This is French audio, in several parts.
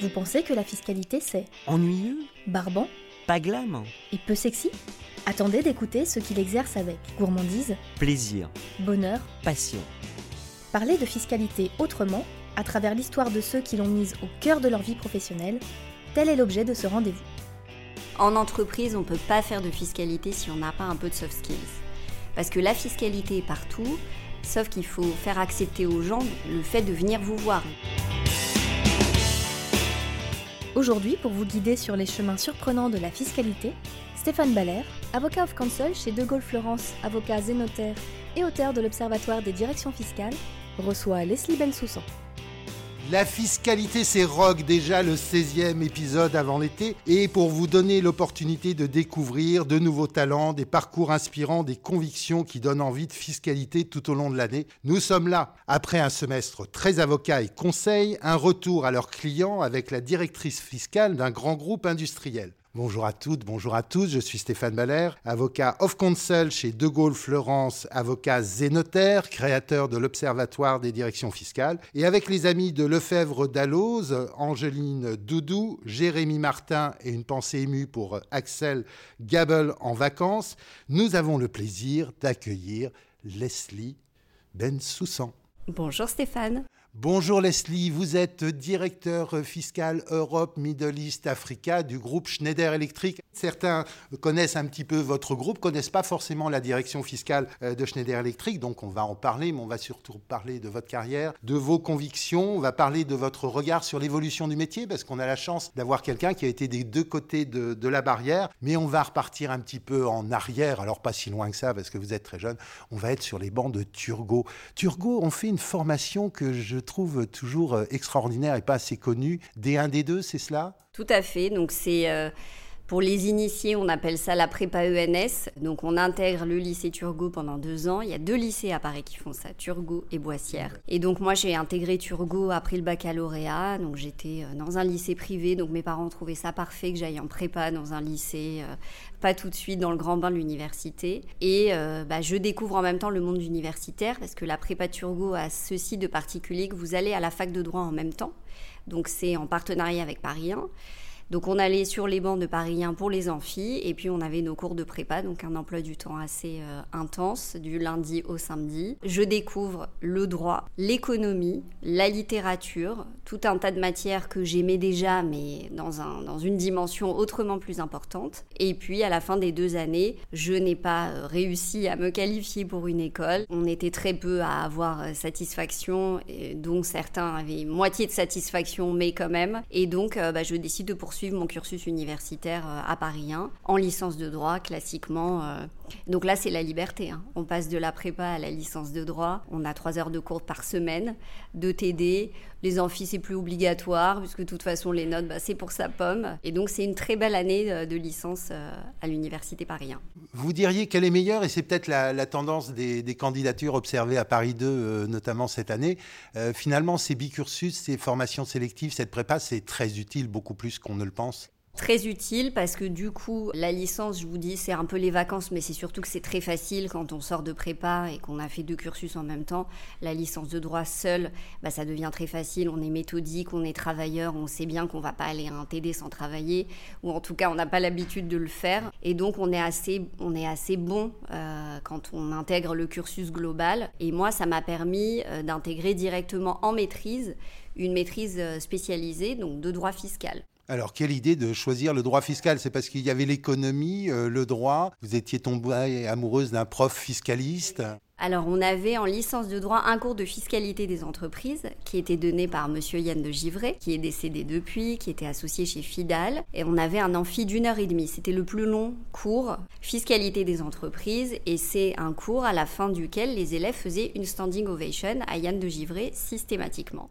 Vous pensez que la fiscalité c'est Ennuyeux barbant Pas glam et peu sexy? Attendez d'écouter ceux qui l'exercent avec gourmandise, Plaisir, bonheur. passion. Parler de fiscalité autrement, à travers l'histoire de ceux qui l'ont mise au cœur de leur vie professionnelle, tel est l'objet de ce rendez-vous. En entreprise, on ne peut pas faire de fiscalité si on n'a pas un peu de soft skills. Parce que la fiscalité est partout, sauf qu'il faut faire accepter aux gens le fait de venir vous voir. Aujourd'hui, pour vous guider sur les chemins surprenants de la fiscalité, Stéphane Baller, avocat of counsel chez De Gaulle Florence, avocat zénotaire et auteur de l'Observatoire des directions fiscales, reçoit Leslie Bensoussan. La fiscalité, c'est rock déjà le 16e épisode avant l'été. Et pour vous donner l'opportunité de découvrir de nouveaux talents, des parcours inspirants, des convictions qui donnent envie de fiscalité tout au long de l'année, nous sommes là. Après un semestre très avocat et conseil, un retour à leurs clients avec la directrice fiscale d'un grand groupe industriel. Bonjour à toutes, bonjour à tous, je suis Stéphane Baller, avocat of counsel chez De Gaulle Florence, avocat zénotaire, créateur de l'Observatoire des directions fiscales, et avec les amis de Lefebvre d'Alloz, Angeline Doudou, Jérémy Martin et une pensée émue pour Axel Gabel en vacances, nous avons le plaisir d'accueillir Leslie Bensoussan. Bonjour Stéphane. Bonjour Leslie, vous êtes directeur fiscal Europe, Middle East, Africa du groupe Schneider Electric. Certains connaissent un petit peu votre groupe, connaissent pas forcément la direction fiscale euh, de Schneider Electric, donc on va en parler, mais on va surtout parler de votre carrière, de vos convictions, on va parler de votre regard sur l'évolution du métier, parce qu'on a la chance d'avoir quelqu'un qui a été des deux côtés de, de la barrière, mais on va repartir un petit peu en arrière, alors pas si loin que ça, parce que vous êtes très jeune, on va être sur les bancs de Turgot. Turgot, on fait une formation que je trouve toujours euh, extraordinaire et pas assez connue. D1, D2, c'est cela? Tout à fait. Donc c'est euh, pour les initiés, on appelle ça la prépa ENS. Donc on intègre le lycée Turgot pendant deux ans. Il y a deux lycées à Paris qui font ça, Turgot et Boissière. Et donc moi j'ai intégré Turgot après le baccalauréat. Donc j'étais euh, dans un lycée privé. Donc mes parents trouvaient ça parfait que j'aille en prépa dans un lycée, euh, pas tout de suite dans le grand bain de l'université. Et euh, bah, je découvre en même temps le monde universitaire parce que la prépa Turgot a ceci de particulier que vous allez à la fac de droit en même temps. Donc c'est en partenariat avec Paris 1. Donc on allait sur les bancs de Paris 1 pour les amphis et puis on avait nos cours de prépa, donc un emploi du temps assez euh, intense du lundi au samedi. Je découvre le droit, l'économie, la littérature, tout un tas de matières que j'aimais déjà mais dans, un, dans une dimension autrement plus importante. Et puis à la fin des deux années, je n'ai pas euh, réussi à me qualifier pour une école. On était très peu à avoir euh, satisfaction, et donc certains avaient moitié de satisfaction mais quand même. Et donc bah, je décide de poursuivre mon cursus universitaire euh, à Paris 1 en licence de droit classiquement. euh. Donc là c'est la liberté. hein. On passe de la prépa à la licence de droit. On a trois heures de cours par semaine, de TD. Les amphis c'est plus obligatoire puisque de toute façon les notes bah, c'est pour sa pomme. Et donc c'est une très belle année euh, de licence euh, à l'université Paris 1. Vous diriez qu'elle est meilleure, et c'est peut-être la, tendance des, candidatures observées à Paris 2, euh, notamment cette année. Finalement, ces bicursus, ces formations sélectives, cette prépa, c'est très utile, beaucoup plus qu'on ne le pense. Très utile parce que du coup, la licence, je vous dis, c'est un peu les vacances, mais c'est surtout que c'est très facile quand on sort de prépa et qu'on a fait deux cursus en même temps. La licence de droit seule, bah, ça devient très facile. On est méthodique, on est travailleur, on sait bien qu'on va pas aller à un TD sans travailler, ou en tout cas, on n'a pas l'habitude de le faire. Et donc, on est assez, on est assez bon euh, quand on intègre le cursus global. Et moi, ça m'a permis euh, d'intégrer directement en maîtrise une maîtrise euh, spécialisée, donc de droit fiscal. Alors, quelle idée de choisir le droit fiscal? C'est parce qu'il y avait l'économie, euh, le droit. Vous étiez tombée amoureuse d'un prof fiscaliste. Alors, on avait en licence de droit un cours de fiscalité des entreprises qui était donné par monsieur Yann de Givray, qui est décédé depuis, qui était associé chez Fidal. Et on avait un amphi d'une heure et demie. C'était le plus long cours, fiscalité des entreprises. Et c'est un cours à la fin duquel les élèves faisaient une standing ovation à Yann de Givray systématiquement.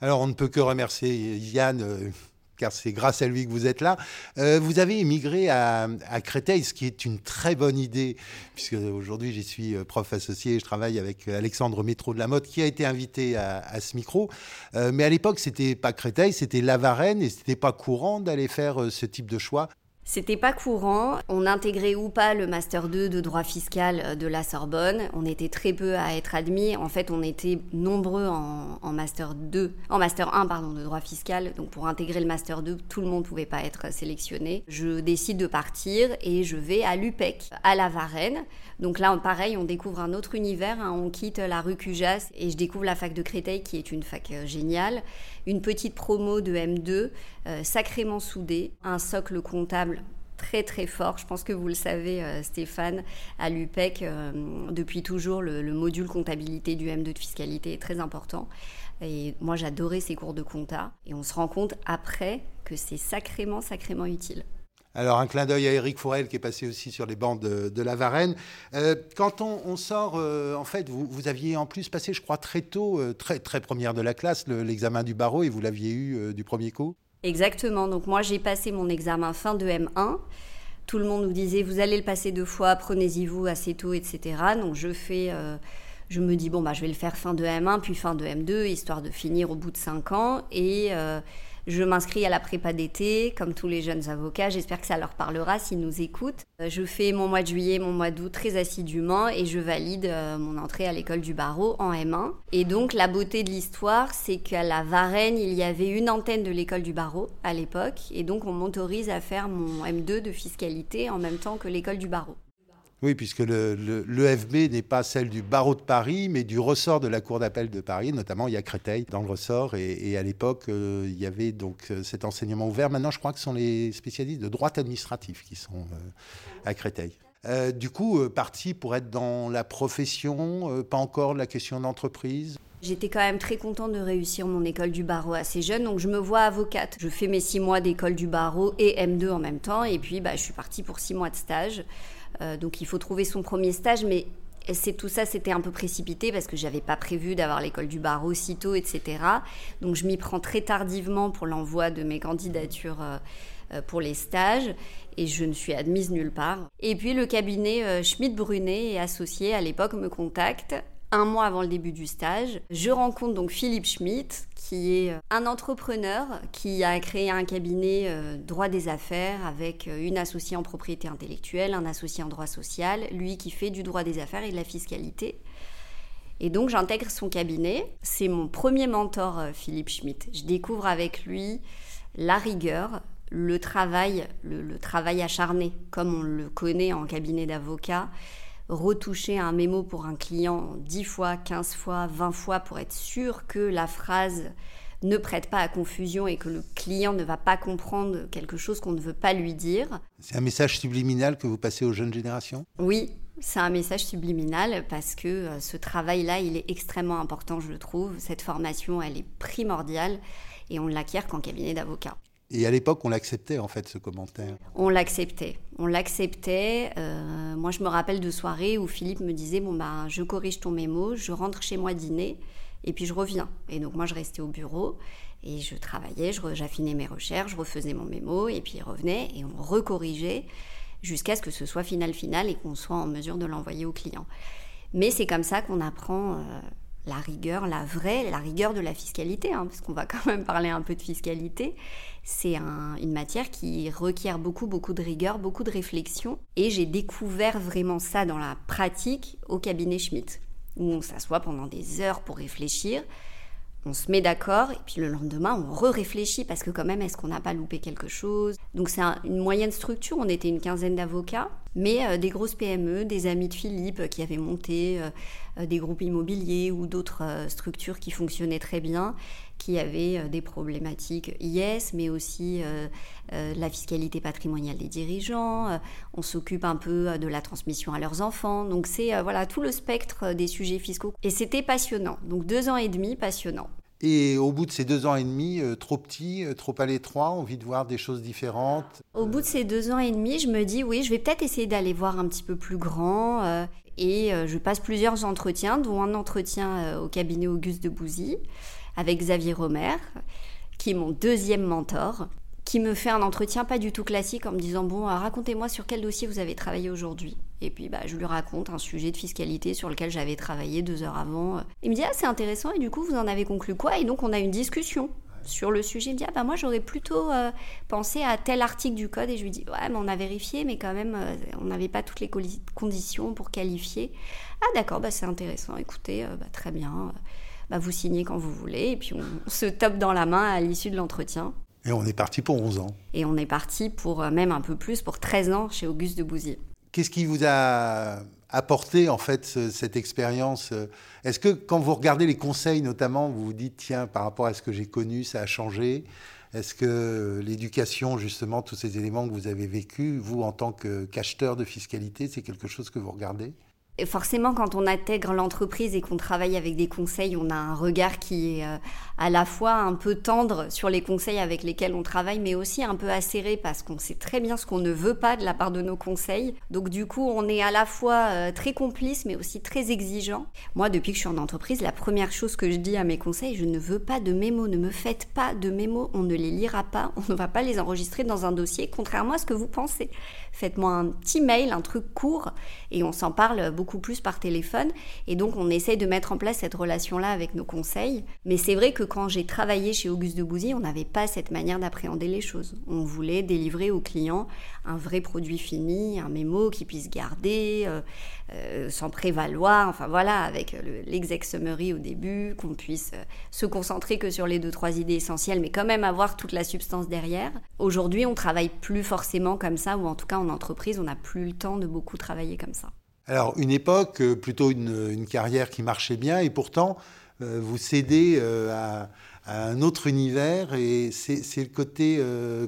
Alors, on ne peut que remercier Yann. Car c'est grâce à lui que vous êtes là. Euh, vous avez émigré à, Créteil, ce qui est une très bonne idée, puisque aujourd'hui j'y suis euh, prof associé, je travaille avec Alexandre Métro de la Motte, qui a été invité à, ce micro. Euh, mais à l'époque, c'était pas Créteil, c'était La Varenne, et c'était pas courant d'aller faire ce type de choix. C'était pas courant. On intégrait ou pas le master 2 de droit fiscal euh, de la Sorbonne. On était très peu à être admis. En fait, on était nombreux en, master 2, en master 1 pardon de droit fiscal. Donc pour intégrer le master 2, tout le monde pouvait pas être sélectionné. Je décide de partir et je vais à l'UPEC, à la Varenne. Donc là, pareil, on découvre un autre univers. Hein. On quitte la rue Cujas et je découvre la fac de Créteil, qui est une fac euh, géniale. Une petite promo de M2, euh, sacrément soudée, un socle comptable très très fort. Je pense que vous le savez, euh, Stéphane, à l'UPEC, depuis toujours, le, le, module comptabilité du M2 de fiscalité est très important. Et moi, j'adorais ces cours de compta. Et on se rend compte après que c'est sacrément, sacrément utile. Alors un clin d'œil à Eric Forel qui est passé aussi sur les bancs de, la Varenne. Euh, quand on, sort, euh, en fait, vous, aviez en plus passé, je crois, très tôt, euh, très, très première de la classe, l'examen du barreau et vous l'aviez eu du premier coup? Exactement. Donc moi, j'ai passé mon examen fin de M1. Tout le monde nous disait, vous allez le passer deux fois, prenez-y vous assez tôt, etc. Donc je fais je me dis, bon, bah, je vais le faire fin de M1, puis fin de M2, histoire de finir au bout de cinq ans. Et je m'inscris à la prépa d'été, comme tous les jeunes avocats. J'espère que ça leur parlera s'ils nous écoutent. Euh, je fais mon mois de juillet, mon mois d'août très assidûment et je valide euh, mon entrée à l'école du barreau en M1. Et donc, la beauté de l'histoire, c'est qu'à la Varenne, il y avait une antenne de l'école du barreau à l'époque. Et donc, on m'autorise à faire mon M2 de fiscalité en même temps que l'école du barreau. Oui, puisque l'EFB n'est pas celle du barreau de Paris, mais du ressort de la Cour d'appel de Paris. Notamment, il y a Créteil dans le ressort. Et, à l'époque, euh, il y avait donc euh, cet enseignement ouvert. Maintenant, je crois que ce sont les spécialistes de droit administratif qui sont euh, à Créteil. du coup, parti pour être dans la profession, pas encore la question d'entreprise? J'étais quand même très contente de réussir mon école du barreau assez jeune, donc je me vois avocate. Je fais mes six mois d'école du barreau et M2 en même temps, et puis bah, je suis partie pour six mois de stage. Euh, donc il faut trouver son premier stage, mais c'est tout ça, c'était un peu précipité parce que j'avais pas prévu d'avoir l'école du barreau aussitôt, etc. Donc je m'y prends très tardivement pour l'envoi de mes candidatures euh, euh, pour les stages et je ne suis admise nulle part. Et puis le cabinet Schmidt-Brunet et associé à l'époque me contacte un mois avant le début du stage. Je rencontre donc Philippe Schmitt, qui est euh, un entrepreneur qui a créé un cabinet euh, droit des affaires avec euh, une associée en propriété intellectuelle, un associé en droit social, lui qui fait du droit des affaires et de la fiscalité. Et donc j'intègre son cabinet. C'est mon premier mentor, Philippe Schmitt. Je découvre avec lui la rigueur, le travail, le travail acharné, comme on le connaît en cabinet d'avocat retoucher un mémo pour un client 10 fois, 15 fois, 20 fois pour être sûr que la phrase ne prête pas à confusion et que le client ne va pas comprendre quelque chose qu'on ne veut pas lui dire. C'est un message subliminal que vous passez aux jeunes générations? Oui, c'est un message subliminal parce que euh, ce travail-là, il est extrêmement important, je le trouve. Cette formation, elle est primordiale et on ne l'acquiert qu'en cabinet d'avocat. Et à l'époque, on l'acceptait en fait, ce commentaire. On l'acceptait. On l'acceptait. Euh, moi, je me rappelle de soirées où Philippe me disait Bon, bah, je corrige ton mémo, je rentre chez moi dîner, et puis je reviens. Et donc, moi, je restais au bureau et je travaillais, j'affinais mes recherches, je refaisais mon mémo, et puis il revenait et on recorrigeait jusqu'à ce que ce soit final final et qu'on soit en mesure de l'envoyer au client. Mais c'est comme ça qu'on apprend. Euh, la rigueur, la vraie, la rigueur de la fiscalité, hein, parce qu'on va quand même parler un peu de fiscalité. C'est une matière qui requiert beaucoup, beaucoup de rigueur, beaucoup de réflexion. Et j'ai découvert vraiment ça dans la pratique au cabinet Schmitt, où on s'assoit pendant des heures pour réfléchir on se met d'accord et puis le lendemain on re-réfléchit parce que quand même est-ce qu'on n'a pas loupé quelque chose? Donc c'est une moyenne structure on était une quinzaine d'avocats mais euh, des grosses PME des amis de Philippe qui avaient monté euh, euh, des groupes immobiliers ou d'autres structures qui fonctionnaient très bien qui avaient des problématiques IS mais aussi la fiscalité patrimoniale des dirigeants on s'occupe un peu de la transmission à leurs enfants. Donc c'est voilà tout le spectre des sujets fiscaux. Et c'était passionnant. Donc deux ans et demi passionnant et au bout de ces deux ans et demi, euh, trop petit, euh, trop à l'étroit, envie de voir des choses différentes Au bout de ces deux ans et demi, je me dis oui, je vais peut-être essayer d'aller voir un petit peu plus grand. Euh, et je passe plusieurs entretiens, dont un entretien au cabinet Auguste de Bouzy avec Xavier Romer, qui est mon deuxième mentor qui me fait un entretien pas du tout classique en me disant bon racontez-moi sur quel dossier vous avez travaillé aujourd'hui et puis bah, je lui raconte un sujet de fiscalité sur lequel j'avais travaillé deux heures avant il me dit ah c'est intéressant et du coup vous en avez conclu quoi? Et donc on a une discussion sur le sujet. Il me dit, ah bah moi j'aurais plutôt euh, pensé à tel article du code. Et je lui dis, ouais, mais on a vérifié, mais quand même, euh, on n'avait pas toutes les conditions pour qualifier. Ah d'accord, bah, c'est intéressant, écoutez, bah, très bien. Bah, vous signez quand vous voulez. Et puis on, se top dans la main à l'issue de l'entretien. Et on est parti pour 11 ans. Et on est parti pour même un peu plus, pour 13 ans chez Auguste de Bouzy. Qu'est-ce qui vous a apporté en fait cette expérience Est-ce que quand vous regardez les conseils notamment, vous vous dites tiens par rapport à ce que j'ai connu, ça a changé? Est-ce que l'éducation justement, tous ces éléments que vous avez vécus, vous en tant qu'acheteur de fiscalité, c'est quelque chose que vous regardez? Forcément, quand on intègre l'entreprise et qu'on travaille avec des conseils, on a un regard qui est euh, à la fois un peu tendre sur les conseils avec lesquels on travaille, mais aussi un peu acéré parce qu'on sait très bien ce qu'on ne veut pas de la part de nos conseils. Donc du coup, on est à la fois euh, très complice, mais aussi très exigeant. Moi, depuis que je suis en entreprise, la première chose que je dis à mes conseils, je ne veux pas de mémos, ne me faites pas de mémos, on ne les lira pas, on ne va pas les enregistrer dans un dossier, contrairement à ce que vous pensez. Faites-moi un petit mail, un truc court, et on s'en parle beaucoup plus par téléphone. Et donc, on essaye de mettre en place cette relation-là avec nos conseils. Mais c'est vrai que quand j'ai travaillé chez Auguste de Bouzy, on n'avait pas cette manière d'appréhender les choses. On voulait délivrer aux clients un vrai produit fini, un mémo qu'ils puissent garder euh, euh, sans prévaloir. Enfin voilà, avec l'exec summary au début, qu'on puisse euh, se concentrer que sur les deux, trois idées essentielles, mais quand même avoir toute la substance derrière. Aujourd'hui, on travaille plus forcément comme ça, ou en tout cas en entreprise, on n'a plus le temps de beaucoup travailler comme ça. Alors, une époque, euh, plutôt une, carrière qui marchait bien, et pourtant, euh, vous cédez euh, à, un autre univers, et c'est le côté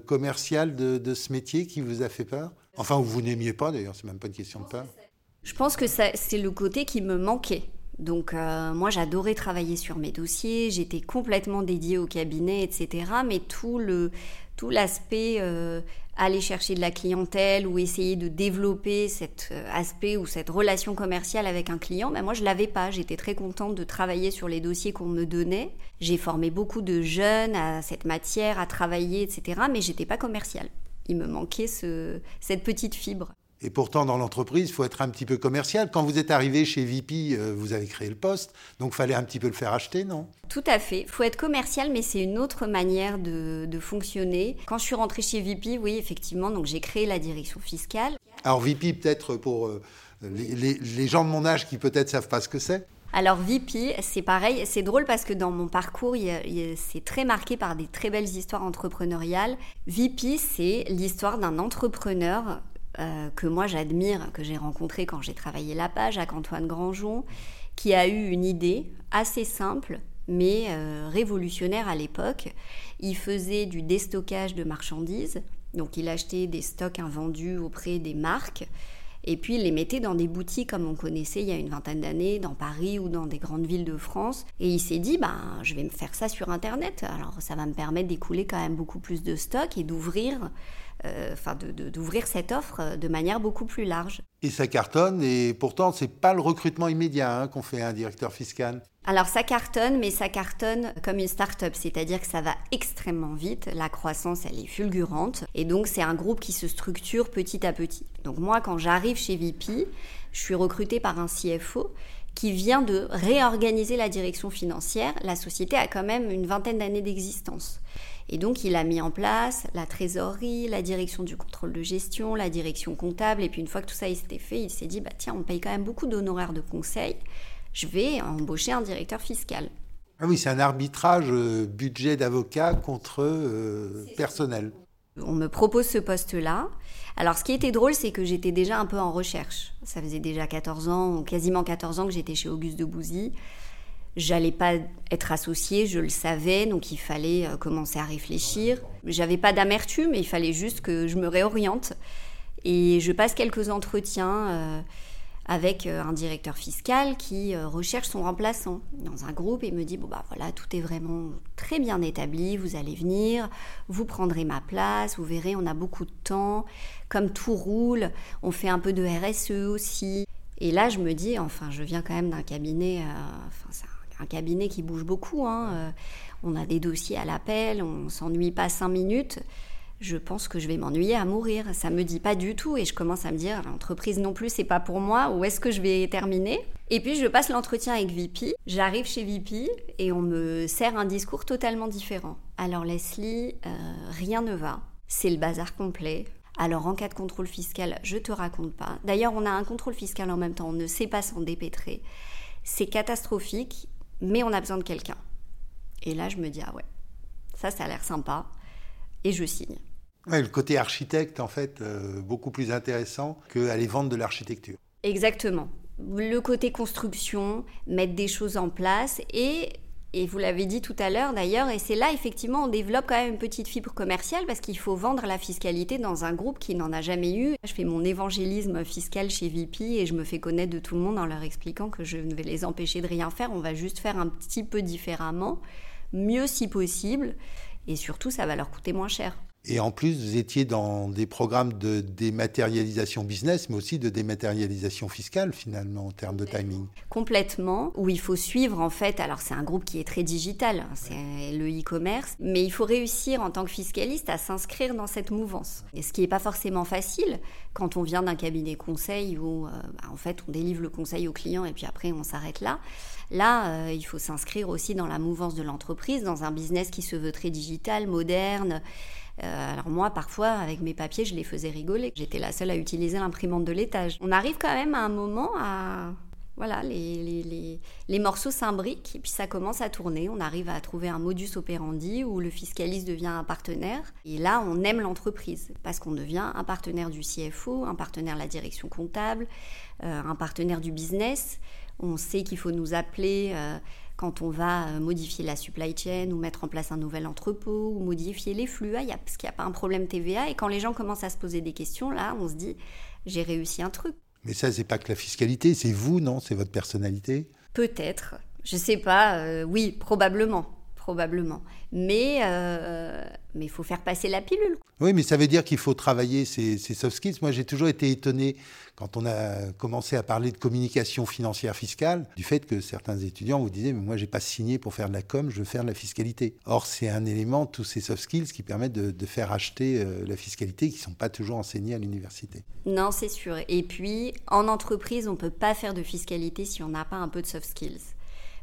commercial de, ce métier qui vous a fait peur? Enfin, vous n'aimiez pas d'ailleurs, c'est même pas une question de peur. Je pense que c'est le côté qui me manquait. Donc moi j'adorais travailler sur mes dossiers, j'étais complètement dédiée au cabinet, etc. Mais tout le tout l'aspect aller chercher de la clientèle ou essayer de développer cet euh, aspect ou cette relation commerciale avec un client, ben moi je l'avais pas. J'étais très contente de travailler sur les dossiers qu'on me donnait. J'ai formé beaucoup de jeunes à cette matière, à travailler, etc. Mais j'étais pas commerciale. Il me manquait ce, cette petite fibre. Et pourtant, dans l'entreprise, il faut être un petit peu commercial. Quand vous êtes arrivé chez VP, euh, vous avez créé le poste, donc il fallait un petit peu le faire acheter, non? Tout à fait. Il faut être commercial, mais c'est une autre manière de, fonctionner. Quand je suis rentrée chez VP, oui, effectivement, donc j'ai créé la direction fiscale. Alors VP, peut-être pour euh, les, gens de mon âge qui peut-être savent pas ce que c'est? Alors VP, c'est pareil, c'est drôle parce que dans mon parcours, c'est très marqué par des très belles histoires entrepreneuriales. VP, c'est l'histoire d'un entrepreneur euh, que moi j'admire, que j'ai rencontré quand j'ai travaillé la page, avec Antoine Grandjon, qui a eu une idée assez simple mais euh, révolutionnaire à l'époque. Il faisait du déstockage de marchandises, donc il achetait des stocks invendus auprès des marques, et puis il les mettait dans des boutiques comme on connaissait il y a une vingtaine d'années, dans Paris ou dans des grandes villes de France. Et il s'est dit, ben, je vais me faire ça sur Internet, alors ça va me permettre d'écouler quand même beaucoup plus de stocks et d'ouvrir enfin d'ouvrir cette offre de manière beaucoup plus large. Et ça cartonne, et pourtant, ce n'est pas le recrutement immédiat hein, qu'on fait un directeur fiscal. Alors ça cartonne, mais ça cartonne comme une start-up, c'est-à-dire que ça va extrêmement vite, la croissance elle est fulgurante, et donc c'est un groupe qui se structure petit à petit. Donc moi quand j'arrive chez VP, je suis recrutée par un CFO qui vient de réorganiser la direction financière. La société a quand même une vingtaine d'années d'existence. Et donc, il a mis en place la trésorerie, la direction du contrôle de gestion, la direction comptable. Et puis, une fois que tout ça s'était fait, il s'est dit, bah, tiens, on paye quand même beaucoup d'honoraires de conseil. Je vais embaucher un directeur fiscal. Ah oui, c'est un arbitrage euh, budget d'avocat contre euh, personnel. On me propose ce poste-là. Alors, ce qui était drôle, c'est que j'étais déjà un peu en recherche. Ça faisait déjà 14 ans, ou quasiment 14 ans que j'étais chez Auguste de Bouzy. J'allais pas être associée, je le savais, donc il fallait euh, commencer à réfléchir. J'avais pas d'amertume, il fallait juste que je me réoriente. Et je passe quelques entretiens euh, avec euh, un directeur fiscal qui recherche son remplaçant dans un groupe et me dit bon bah voilà tout est vraiment très bien établi, vous allez venir, vous prendrez ma place, vous verrez on a beaucoup de temps, comme tout roule, on fait un peu de RSE aussi. Et là je me dis enfin je viens quand même d'un cabinet, enfin ça un cabinet qui bouge beaucoup. Hein. Euh, on a des dossiers à l'appel, on s'ennuie pas cinq minutes. Je pense que je vais m'ennuyer à mourir. Ça me dit pas du tout et je commence à me dire l'entreprise non plus c'est pas pour moi. Où est-ce que je vais terminer? Et puis je passe l'entretien avec VP. J'arrive chez VP et on me sert un discours totalement différent Alors Leslie, euh, rien ne va. C'est le bazar complet. Alors en cas de contrôle fiscal, je te raconte pas. D'ailleurs, on a un contrôle fiscal en même temps, on ne sait pas s'en dépêtrer. C'est catastrophique, mais on a besoin de quelqu'un. Et là, je me dis, ah ouais, ça, ça a l'air sympa. Et je signe. le côté architecte, en fait, euh, beaucoup plus intéressant qu'aller vendre de l'architecture. Exactement. Le côté construction, mettre des choses en place et et vous l'avez dit tout à l'heure d'ailleurs, et c'est là effectivement on développe quand même une petite fibre commerciale parce qu'il faut vendre la fiscalité dans un groupe qui n'en a jamais eu. Je fais mon évangélisme fiscal chez VP et je me fais connaître de tout le monde en leur expliquant que je ne vais les empêcher de rien faire, on va juste faire un petit peu différemment, mieux si possible, et surtout ça va leur coûter moins cher. Et en plus, vous étiez dans des programmes de dématérialisation business, mais aussi de dématérialisation fiscale, finalement, en termes de timing. Complètement, où il faut suivre, en fait, alors c'est un groupe qui est très digital, hein, c'est le e-commerce, mais il faut réussir en tant que fiscaliste à s'inscrire dans cette mouvance. Et ce qui n'est pas forcément facile quand on vient d'un cabinet conseil où, euh, bah, en fait, on délivre le conseil au client et puis après, on s'arrête là. Là, euh, il faut s'inscrire aussi dans la mouvance de l'entreprise, dans un business qui se veut très digital, moderne, euh, alors moi, parfois, avec mes papiers, je les faisais rigoler. J'étais la seule à utiliser l'imprimante de l'étage. On arrive quand même à un moment à... Voilà, les, les, morceaux s'imbriquent et puis ça commence à tourner. On arrive à trouver un modus operandi où le fiscaliste devient un partenaire. Et là, on aime l'entreprise parce qu'on devient un partenaire du CFO, un partenaire de la direction comptable, euh, un partenaire du business. On sait qu'il faut nous appeler. Euh, quand on va euh, modifier la supply chain ou mettre en place un nouvel entrepôt ou modifier les flux, ah, parce qu'il n'y a pas un problème TVA. Et quand les gens commencent à se poser des questions, là, on se dit, j'ai réussi un truc. Mais ça, c'est pas que la fiscalité, c'est vous, non? C'est votre personnalité? Peut-être. Je sais pas. Euh, oui, probablement probablement. Mais euh, mais il faut faire passer la pilule. Oui, mais ça veut dire qu'il faut travailler ces, soft skills. Moi, j'ai toujours été étonné quand on a commencé à parler de communication financière fiscale, du fait que certains étudiants vous disaient, mais moi, j'ai pas signé pour faire de la com, je veux faire de la fiscalité. Or, c'est un élément, tous ces soft skills, qui permettent de, faire acheter euh, la fiscalité, qui sont pas toujours enseignés à l'université. Non, c'est sûr. Et puis, en entreprise, on peut pas faire de fiscalité si on n'a pas un peu de soft skills.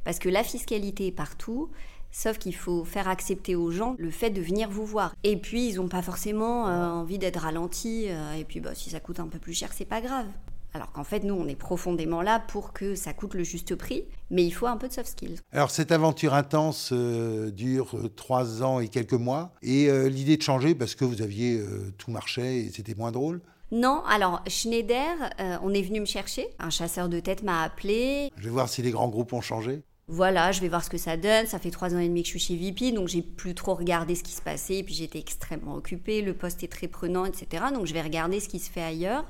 Parce que la fiscalité est partout, Sauf qu'il faut faire accepter aux gens le fait de venir vous voir. Et puis, ils n'ont pas forcément euh, envie d'être ralentis. Euh, et puis, bah, si ça coûte un peu plus cher, c'est pas grave. Alors qu'en fait, nous, on est profondément là pour que ça coûte le juste prix, mais il faut un peu de soft skills. Alors, cette aventure intense euh, dure trois ans et quelques mois. Et l'idée de changer, parce que vous aviez tout marché et c'était moins drôle non, alors Schneider, on est venu me chercher. Un chasseur de tête m'a appelé. Je vais voir si les grands groupes ont changé voilà, je vais voir ce que ça donne. Ça fait trois ans et demi que je suis chez VP, donc j'ai plus trop regardé ce qui se passait. Et puis j'étais extrêmement occupée, le poste est très prenant, etc. Donc je vais regarder ce qui se fait ailleurs.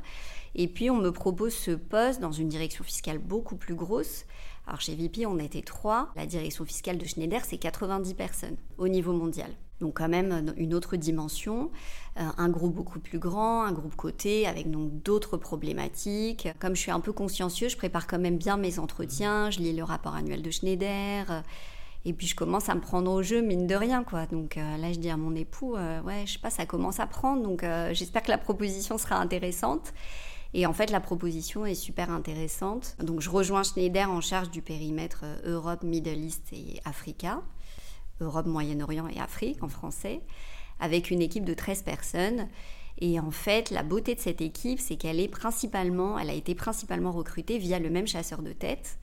Et puis on me propose ce poste dans une direction fiscale beaucoup plus grosse. Alors chez VP, on était trois. La direction fiscale de Schneider, c'est 90 personnes au niveau mondial. Donc quand même une autre dimension, euh, un groupe beaucoup plus grand, un groupe coté avec donc d'autres problématiques. Comme je suis un peu consciencieux, je prépare quand même bien mes entretiens, je lis le rapport annuel de Schneider. Euh, et puis je commence à me prendre au jeu, mine de rien, quoi. Donc euh, là, je dis à mon époux, ouais, je sais pas, ça commence à prendre, donc j'espère que la proposition sera intéressante. Et en fait, la proposition est super intéressante. Donc je rejoins Schneider en charge du périmètre Europe, Middle East et Africa. Europe, Moyen-Orient et Afrique en français, avec une équipe de 13 personnes. Et en fait, la beauté de cette équipe, c'est qu'elle est principalement, elle a été principalement recrutée via le même chasseur de tête.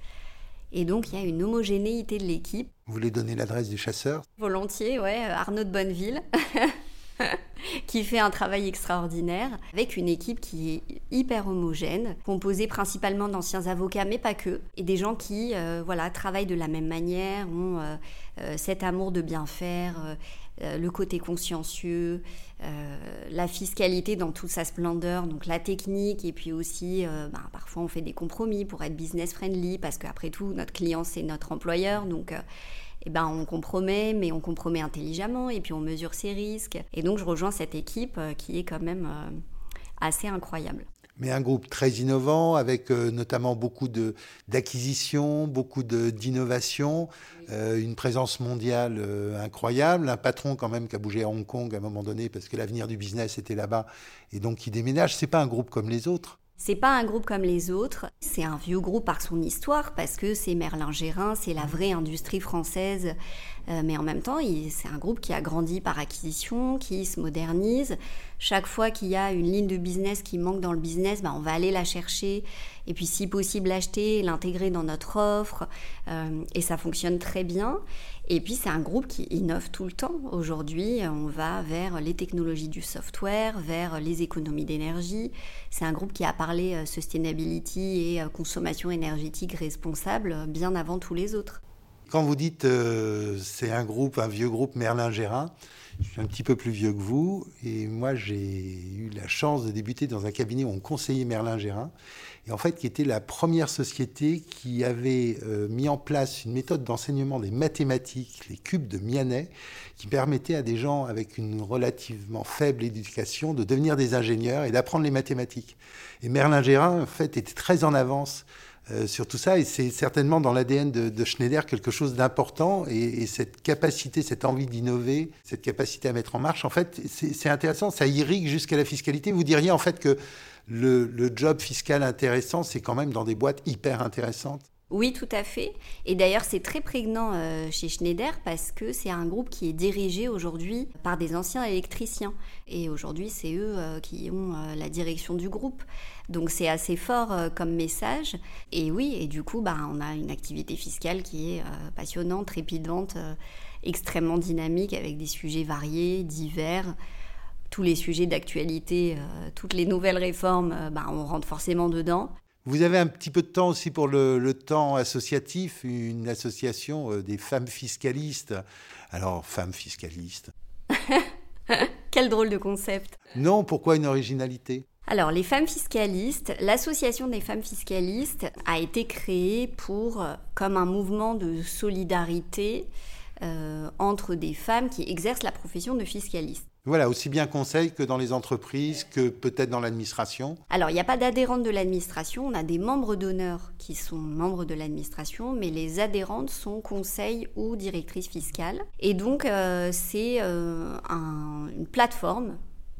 Et donc, il y a une homogénéité de l'équipe. Vous voulez donner l'adresse des chasseurs? Volontiers, ouais, Arnaud de Bonneville. qui fait un travail extraordinaire, avec une équipe qui est hyper homogène, composée principalement d'anciens avocats, mais pas que, et des gens qui euh, voilà, travaillent de la même manière, ont euh, euh, cet amour de bien faire, le côté consciencieux, la fiscalité dans toute sa splendeur, donc la technique, et puis aussi, ben, parfois on fait des compromis pour être business friendly, parce qu'après tout, notre client c'est notre employeur, donc eh ben, on compromet, mais on compromet intelligemment et puis on mesure ses risques. Et donc je rejoins cette équipe euh, qui est quand même euh, assez incroyable. Mais un groupe très innovant, avec euh, notamment beaucoup d'acquisitions, beaucoup d'innovations, une présence mondiale incroyable, un patron quand même qui a bougé à Hong Kong à un moment donné parce que l'avenir du business était là-bas et donc qui déménage. C'est pas un groupe comme les autres. C'est pas un groupe comme les autres, c'est un vieux groupe par son histoire parce que c'est Merlin Gérin, c'est la vraie industrie française, euh, mais en même temps, c'est un groupe qui a grandi par acquisition, qui se modernise. Chaque fois qu'il y a une ligne de business qui manque dans le business, bah, on va aller la chercher et puis si possible l'acheter, l'intégrer dans notre offre euh, et ça fonctionne très bien. Et puis c'est un groupe qui innove tout le temps. Aujourd'hui, on va vers les technologies du software, vers les économies d'énergie. C'est un groupe qui a parlé euh, sustainability et euh, consommation énergétique responsable euh, bien avant tous les autres. Quand vous dites c'est un groupe, un vieux groupe Merlin-Gérin, je suis un petit peu plus vieux que vous et moi j'ai eu la chance de débuter dans un cabinet où on conseillait Merlin-Gérin et en fait qui était la première société qui avait euh, mis en place une méthode d'enseignement des mathématiques, les cubes de Mianet, qui permettait à des gens avec une relativement faible éducation de devenir des ingénieurs et d'apprendre les mathématiques. Et Merlin Gérin, en fait, était très en avance euh, sur tout ça, et c'est certainement dans l'ADN de, Schneider quelque chose d'important, et, cette capacité, cette envie d'innover, cette capacité à mettre en marche, en fait, c'est intéressant, ça irrigue jusqu'à la fiscalité. Vous diriez en fait que le, job fiscal intéressant, c'est quand même dans des boîtes hyper intéressantes. Oui, tout à fait. Et d'ailleurs, c'est très prégnant euh, chez Schneider parce que c'est un groupe qui est dirigé aujourd'hui par des anciens électriciens. Et aujourd'hui, c'est eux euh, qui ont euh, la direction du groupe. Donc c'est assez fort comme message. Et oui, et du coup, bah, on a une activité fiscale qui est passionnante, trépidante, extrêmement dynamique, avec des sujets variés, divers tous les sujets d'actualité, toutes les nouvelles réformes, bah, on rentre forcément dedans. Vous avez un petit peu de temps aussi pour le, temps associatif, une association euh, des femmes fiscalistes. Alors, femmes fiscalistes. Quel drôle de concept. Non, pourquoi une originalité? Alors, les femmes fiscalistes, l'association des femmes fiscalistes a été créée pour, comme un mouvement de solidarité entre des femmes qui exercent la profession de fiscaliste. Voilà, aussi bien conseil que dans les entreprises, que peut-être dans l'administration. Alors, il n'y a pas d'adhérentes de l'administration, on a des membres d'honneur qui sont membres de l'administration, mais les adhérentes sont conseil ou directrices fiscales. Et donc, euh, c'est euh, une plateforme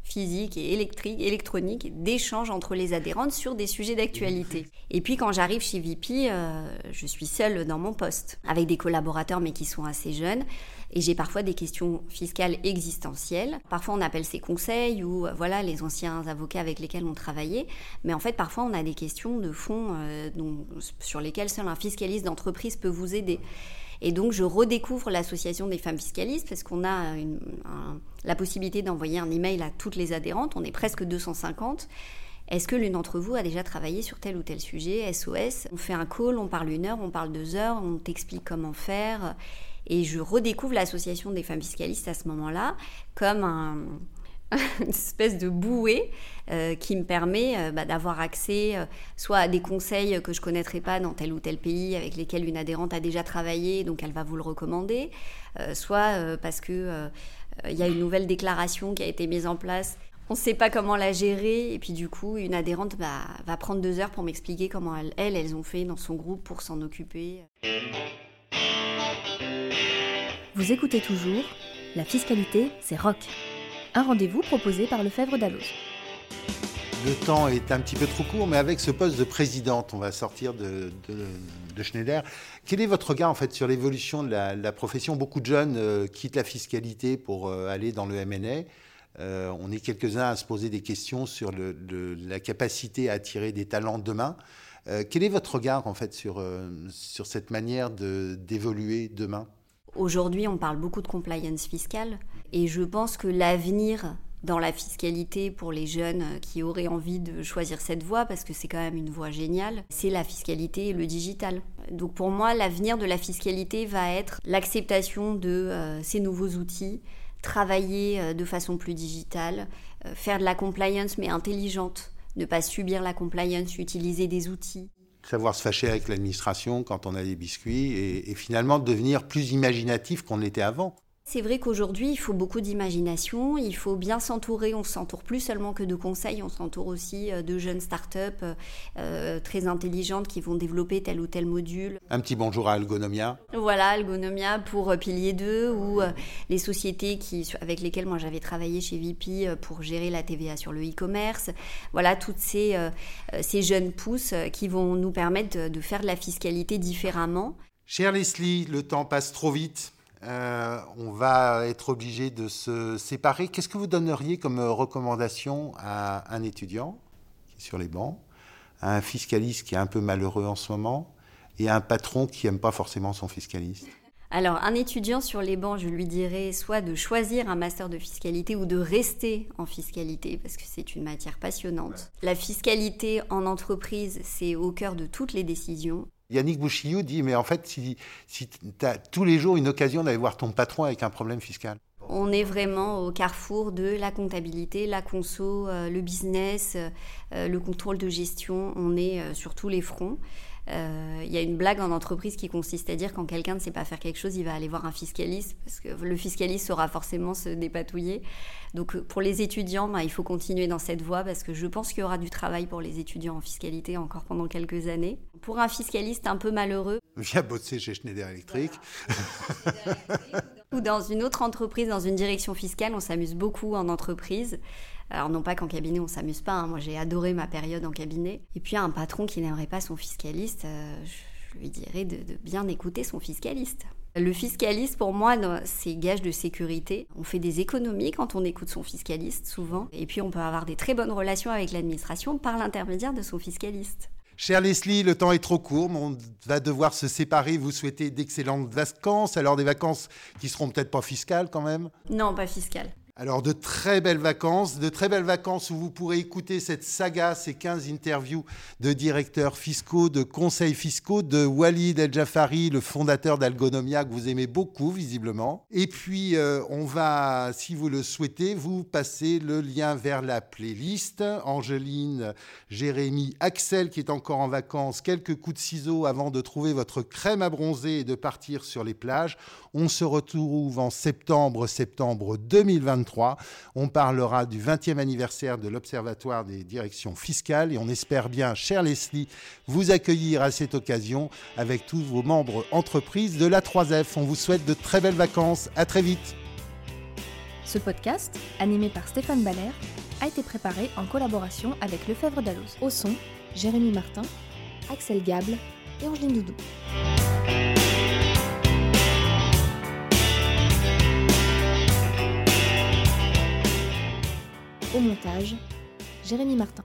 physique et électrique, électronique d'échange entre les adhérentes sur des sujets d'actualité. Et puis quand j'arrive chez VP, euh, je suis seule dans mon poste, avec des collaborateurs mais qui sont assez jeunes. Et j'ai parfois des questions fiscales existentielles. Parfois, on appelle ces conseils ou euh, voilà les anciens avocats avec lesquels on travaillait. Mais en fait, parfois, on a des questions de fond euh, sur lesquelles seul un fiscaliste d'entreprise peut vous aider. Et donc, je redécouvre l'association des femmes fiscalistes parce qu'on a la possibilité d'envoyer un email à toutes les adhérentes. On est presque 250. Est-ce que l'une d'entre vous a déjà travaillé sur tel ou tel sujet SOS On fait un call, on parle une heure, on parle deux heures, on t'explique comment faire. Et je redécouvre l'association des femmes fiscalistes à ce moment-là comme un, une espèce de bouée euh, qui me permet euh, bah, d'avoir accès euh, soit à des conseils que je connaîtrais pas dans tel ou tel pays avec lesquels une adhérente a déjà travaillé, donc elle va vous le recommander, soit parce que il y a une nouvelle déclaration qui a été mise en place. On ne sait pas comment la gérer et puis du coup une adhérente va prendre deux heures pour m'expliquer comment elles, elles ont fait dans son groupe pour s'en occuper. Vous écoutez toujours La fiscalité, c'est rock. Un rendez-vous proposé par Lefebvre Dalloz. Le temps est un petit peu trop court, mais avec ce poste de présidente, on va sortir de, Schneider. Quel est votre regard en fait sur l'évolution de la, profession? Beaucoup de jeunes euh, quittent la fiscalité pour euh, aller dans le M&A. Euh, on est quelques-uns à se poser des questions sur la capacité à attirer des talents demain. quel est votre regard en fait sur cette manière d'évoluer demain? Aujourd'hui, on parle beaucoup de compliance fiscale et je pense que l'avenir dans la fiscalité pour les jeunes qui auraient envie de choisir cette voie, parce que c'est quand même une voie géniale, c'est la fiscalité et le digital. Donc pour moi, l'avenir de la fiscalité va être l'acceptation de euh, ces nouveaux outils, travailler euh, de façon plus digitale, euh, faire de la compliance mais intelligente, ne pas subir la compliance, utiliser des outils savoir se fâcher avec l'administration quand on a des biscuits et, finalement devenir plus imaginatif qu'on l'était avant. C'est vrai qu'aujourd'hui, il faut beaucoup d'imagination, il faut bien s'entourer. On s'entoure plus seulement que de conseils, on s'entoure aussi euh, de jeunes startups euh, très intelligentes qui vont développer tel ou tel module. Un petit bonjour à Algonomia. Voilà, Algonomia pour euh, Pilier 2 ou les sociétés qui, avec lesquelles moi j'avais travaillé chez VP pour gérer la TVA sur le e-commerce. Voilà, toutes ces, ces jeunes pousses qui vont nous permettre de faire de la fiscalité différemment. Cher Leslie, le temps passe trop vite. Euh, on va être obligé de se séparer. Qu'est-ce que vous donneriez comme recommandation à un étudiant qui est sur les bancs, à un fiscaliste qui est un peu malheureux en ce moment et à un patron qui n'aime pas forcément son fiscaliste? Alors, un étudiant sur les bancs, je lui dirais soit de choisir un master de fiscalité ou de rester en fiscalité, parce que c'est une matière passionnante. La fiscalité en entreprise, c'est au cœur de toutes les décisions. Yannick Bouchillou dit, mais en fait, si, tu as tous les jours une occasion d'aller voir ton patron avec un problème fiscal. On est vraiment au carrefour de la comptabilité, la conso, euh, le business, euh, le contrôle de gestion. On est euh, sur tous les fronts. Il y a une blague en entreprise qui consiste à dire quand quelqu'un ne sait pas faire quelque chose, il va aller voir un fiscaliste parce que le fiscaliste saura forcément se dépatouiller. Donc pour les étudiants, bah, il faut continuer dans cette voie parce que je pense qu'il y aura du travail pour les étudiants en fiscalité encore pendant quelques années. Pour un fiscaliste un peu malheureux, viens bosser chez Schneider Electric. ou dans une autre entreprise, dans une direction fiscale, on s'amuse beaucoup en entreprise. Alors non pas qu'en cabinet on s'amuse pas, hein. moi j'ai adoré ma période en cabinet. Et puis un patron qui n'aimerait pas son fiscaliste, euh, je lui dirais de, bien écouter son fiscaliste. Le fiscaliste, pour moi, c'est gage de sécurité. On fait des économies quand on écoute son fiscaliste, souvent. Et puis, on peut avoir des très bonnes relations avec l'administration par l'intermédiaire de son fiscaliste. Cher Leslie, le temps est trop court, mais on va devoir se séparer. Vous souhaitez d'excellentes vacances, alors des vacances qui seront peut-être pas fiscales quand même Non, pas fiscales. Alors de très belles vacances, de très belles vacances où vous pourrez écouter cette saga, ces 15 interviews de directeurs fiscaux, de conseils fiscaux, de Walid El Jafari, le fondateur d'Algonomia, que vous aimez beaucoup visiblement. Et puis euh, on va, si vous le souhaitez, vous passer le lien vers la playlist. Angeline, Jérémy, Axel qui est encore en vacances, quelques coups de ciseaux avant de trouver votre crème à bronzer et de partir sur les plages. On se retrouve en septembre, septembre 2023 on parlera du 20e anniversaire de l'Observatoire des directions fiscales et on espère bien, cher Leslie, vous accueillir à cette occasion avec tous vos membres entreprises de la 3F. On vous souhaite de très belles vacances. À très vite. Ce podcast, animé par Stéphane Baller, a été préparé en collaboration avec Lefebvre Dalloz. Au son, Jérémy Martin, Axel Gable et Angeline Doudou. Au montage, Jérémy Martin.